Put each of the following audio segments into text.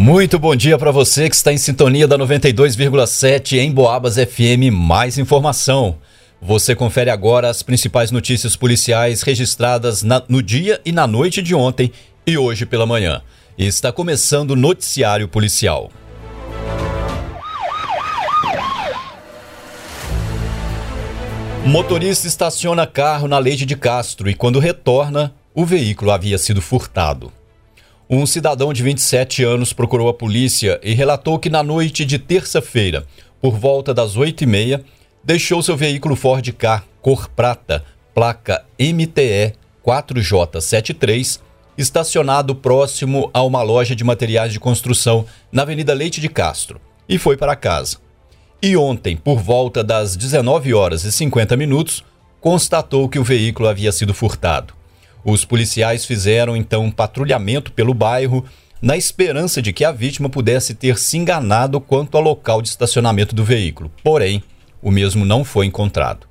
Muito bom dia para você que está em sintonia da 92,7 em Boabas FM. Mais informação. Você confere agora as principais notícias policiais registradas na, no dia e na noite de ontem e hoje pela manhã. Está começando o Noticiário Policial. Motorista estaciona carro na Leite de Castro e, quando retorna, o veículo havia sido furtado. Um cidadão de 27 anos procurou a polícia e relatou que na noite de terça-feira, por volta das 8h30, deixou seu veículo Ford K cor prata, placa MTE 4J73, estacionado próximo a uma loja de materiais de construção na Avenida Leite de Castro, e foi para casa. E ontem, por volta das 19 horas e 50 minutos, constatou que o veículo havia sido furtado. Os policiais fizeram então um patrulhamento pelo bairro na esperança de que a vítima pudesse ter se enganado quanto ao local de estacionamento do veículo. Porém, o mesmo não foi encontrado.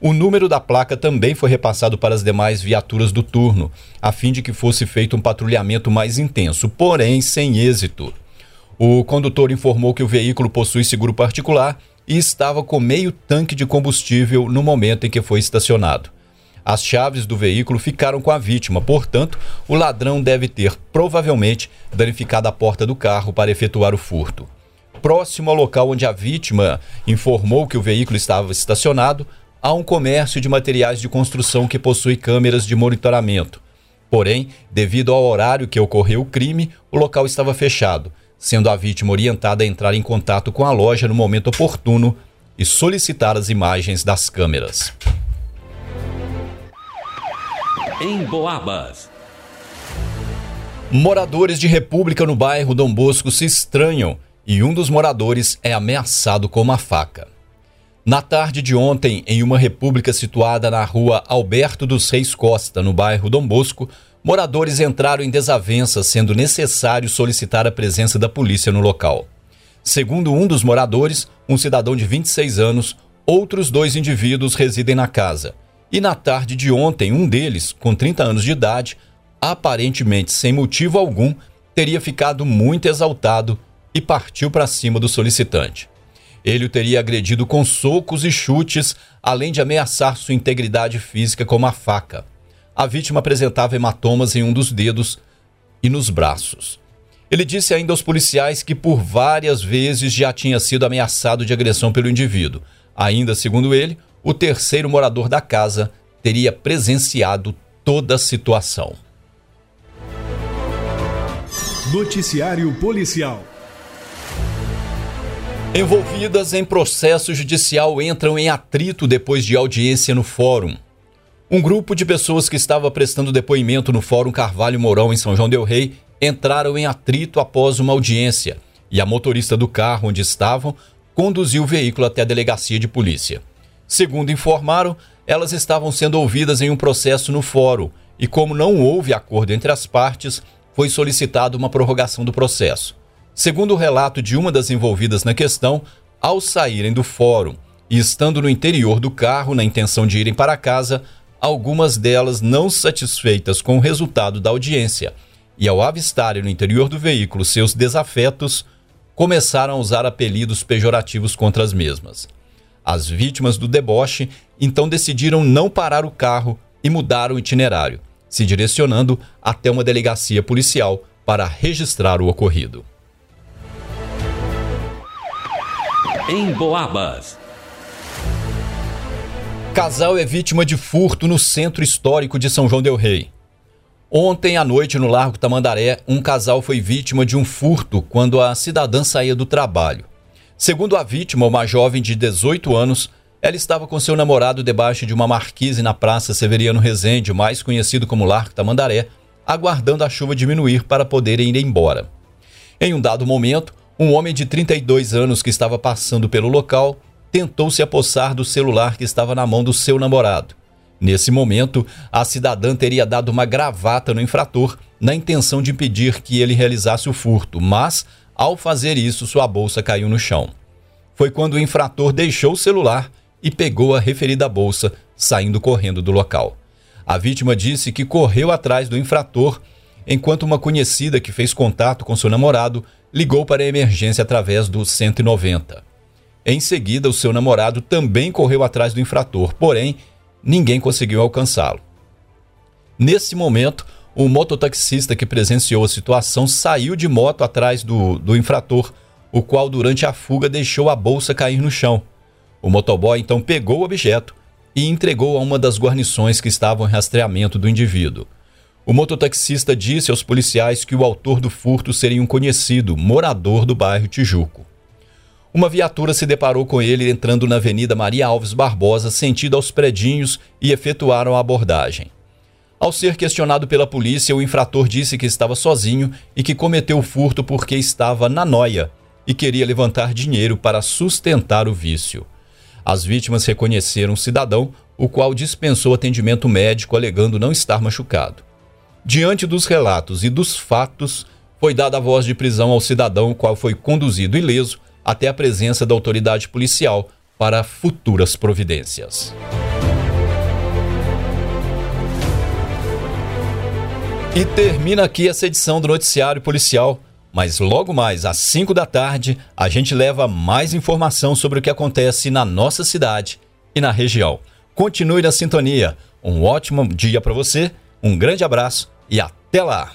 O número da placa também foi repassado para as demais viaturas do turno, a fim de que fosse feito um patrulhamento mais intenso, porém sem êxito. O condutor informou que o veículo possui seguro particular e estava com meio tanque de combustível no momento em que foi estacionado. As chaves do veículo ficaram com a vítima, portanto, o ladrão deve ter provavelmente danificado a porta do carro para efetuar o furto. Próximo ao local onde a vítima informou que o veículo estava estacionado, há um comércio de materiais de construção que possui câmeras de monitoramento. Porém, devido ao horário que ocorreu o crime, o local estava fechado, sendo a vítima orientada a entrar em contato com a loja no momento oportuno e solicitar as imagens das câmeras em Boabas. Moradores de República no bairro Dom Bosco se estranham e um dos moradores é ameaçado com uma faca. Na tarde de ontem, em uma república situada na rua Alberto dos Reis Costa, no bairro Dom Bosco, moradores entraram em desavença, sendo necessário solicitar a presença da polícia no local. Segundo um dos moradores, um cidadão de 26 anos, outros dois indivíduos residem na casa. E na tarde de ontem, um deles, com 30 anos de idade, aparentemente sem motivo algum, teria ficado muito exaltado e partiu para cima do solicitante. Ele o teria agredido com socos e chutes, além de ameaçar sua integridade física com uma faca. A vítima apresentava hematomas em um dos dedos e nos braços. Ele disse ainda aos policiais que por várias vezes já tinha sido ameaçado de agressão pelo indivíduo. Ainda segundo ele, o terceiro morador da casa teria presenciado toda a situação. Noticiário Policial. Envolvidas em processo judicial entram em atrito depois de audiência no fórum. Um grupo de pessoas que estava prestando depoimento no Fórum Carvalho Mourão, em São João Del Rei, entraram em atrito após uma audiência e a motorista do carro onde estavam conduziu o veículo até a delegacia de polícia. Segundo informaram, elas estavam sendo ouvidas em um processo no fórum e, como não houve acordo entre as partes, foi solicitada uma prorrogação do processo. Segundo o relato de uma das envolvidas na questão, ao saírem do fórum e estando no interior do carro na intenção de irem para casa, algumas delas não satisfeitas com o resultado da audiência e ao avistarem no interior do veículo seus desafetos, começaram a usar apelidos pejorativos contra as mesmas. As vítimas do deboche então decidiram não parar o carro e mudar o itinerário, se direcionando até uma delegacia policial para registrar o ocorrido. Em Boabas. Casal é vítima de furto no centro histórico de São João Del Rei. Ontem à noite, no Largo Tamandaré, um casal foi vítima de um furto quando a cidadã saía do trabalho. Segundo a vítima, uma jovem de 18 anos, ela estava com seu namorado debaixo de uma marquise na Praça Severiano Rezende, mais conhecido como Largo Tamandaré, aguardando a chuva diminuir para poderem ir embora. Em um dado momento, um homem de 32 anos que estava passando pelo local tentou se apossar do celular que estava na mão do seu namorado. Nesse momento, a cidadã teria dado uma gravata no infrator na intenção de impedir que ele realizasse o furto, mas ao fazer isso, sua bolsa caiu no chão. Foi quando o infrator deixou o celular e pegou a referida bolsa, saindo correndo do local. A vítima disse que correu atrás do infrator, enquanto uma conhecida que fez contato com seu namorado ligou para a emergência através do 190. Em seguida, o seu namorado também correu atrás do infrator, porém, ninguém conseguiu alcançá-lo. Nesse momento, o mototaxista que presenciou a situação saiu de moto atrás do, do infrator, o qual, durante a fuga, deixou a bolsa cair no chão. O motoboy então pegou o objeto e entregou a uma das guarnições que estavam em rastreamento do indivíduo. O mototaxista disse aos policiais que o autor do furto seria um conhecido, morador do bairro Tijuco. Uma viatura se deparou com ele entrando na Avenida Maria Alves Barbosa, sentido aos predinhos, e efetuaram a abordagem. Ao ser questionado pela polícia, o infrator disse que estava sozinho e que cometeu o furto porque estava na noia e queria levantar dinheiro para sustentar o vício. As vítimas reconheceram o cidadão, o qual dispensou atendimento médico alegando não estar machucado. Diante dos relatos e dos fatos, foi dada a voz de prisão ao cidadão, o qual foi conduzido ileso até a presença da autoridade policial para futuras providências. E termina aqui essa edição do Noticiário Policial. Mas logo mais, às 5 da tarde, a gente leva mais informação sobre o que acontece na nossa cidade e na região. Continue na sintonia. Um ótimo dia para você, um grande abraço e até lá!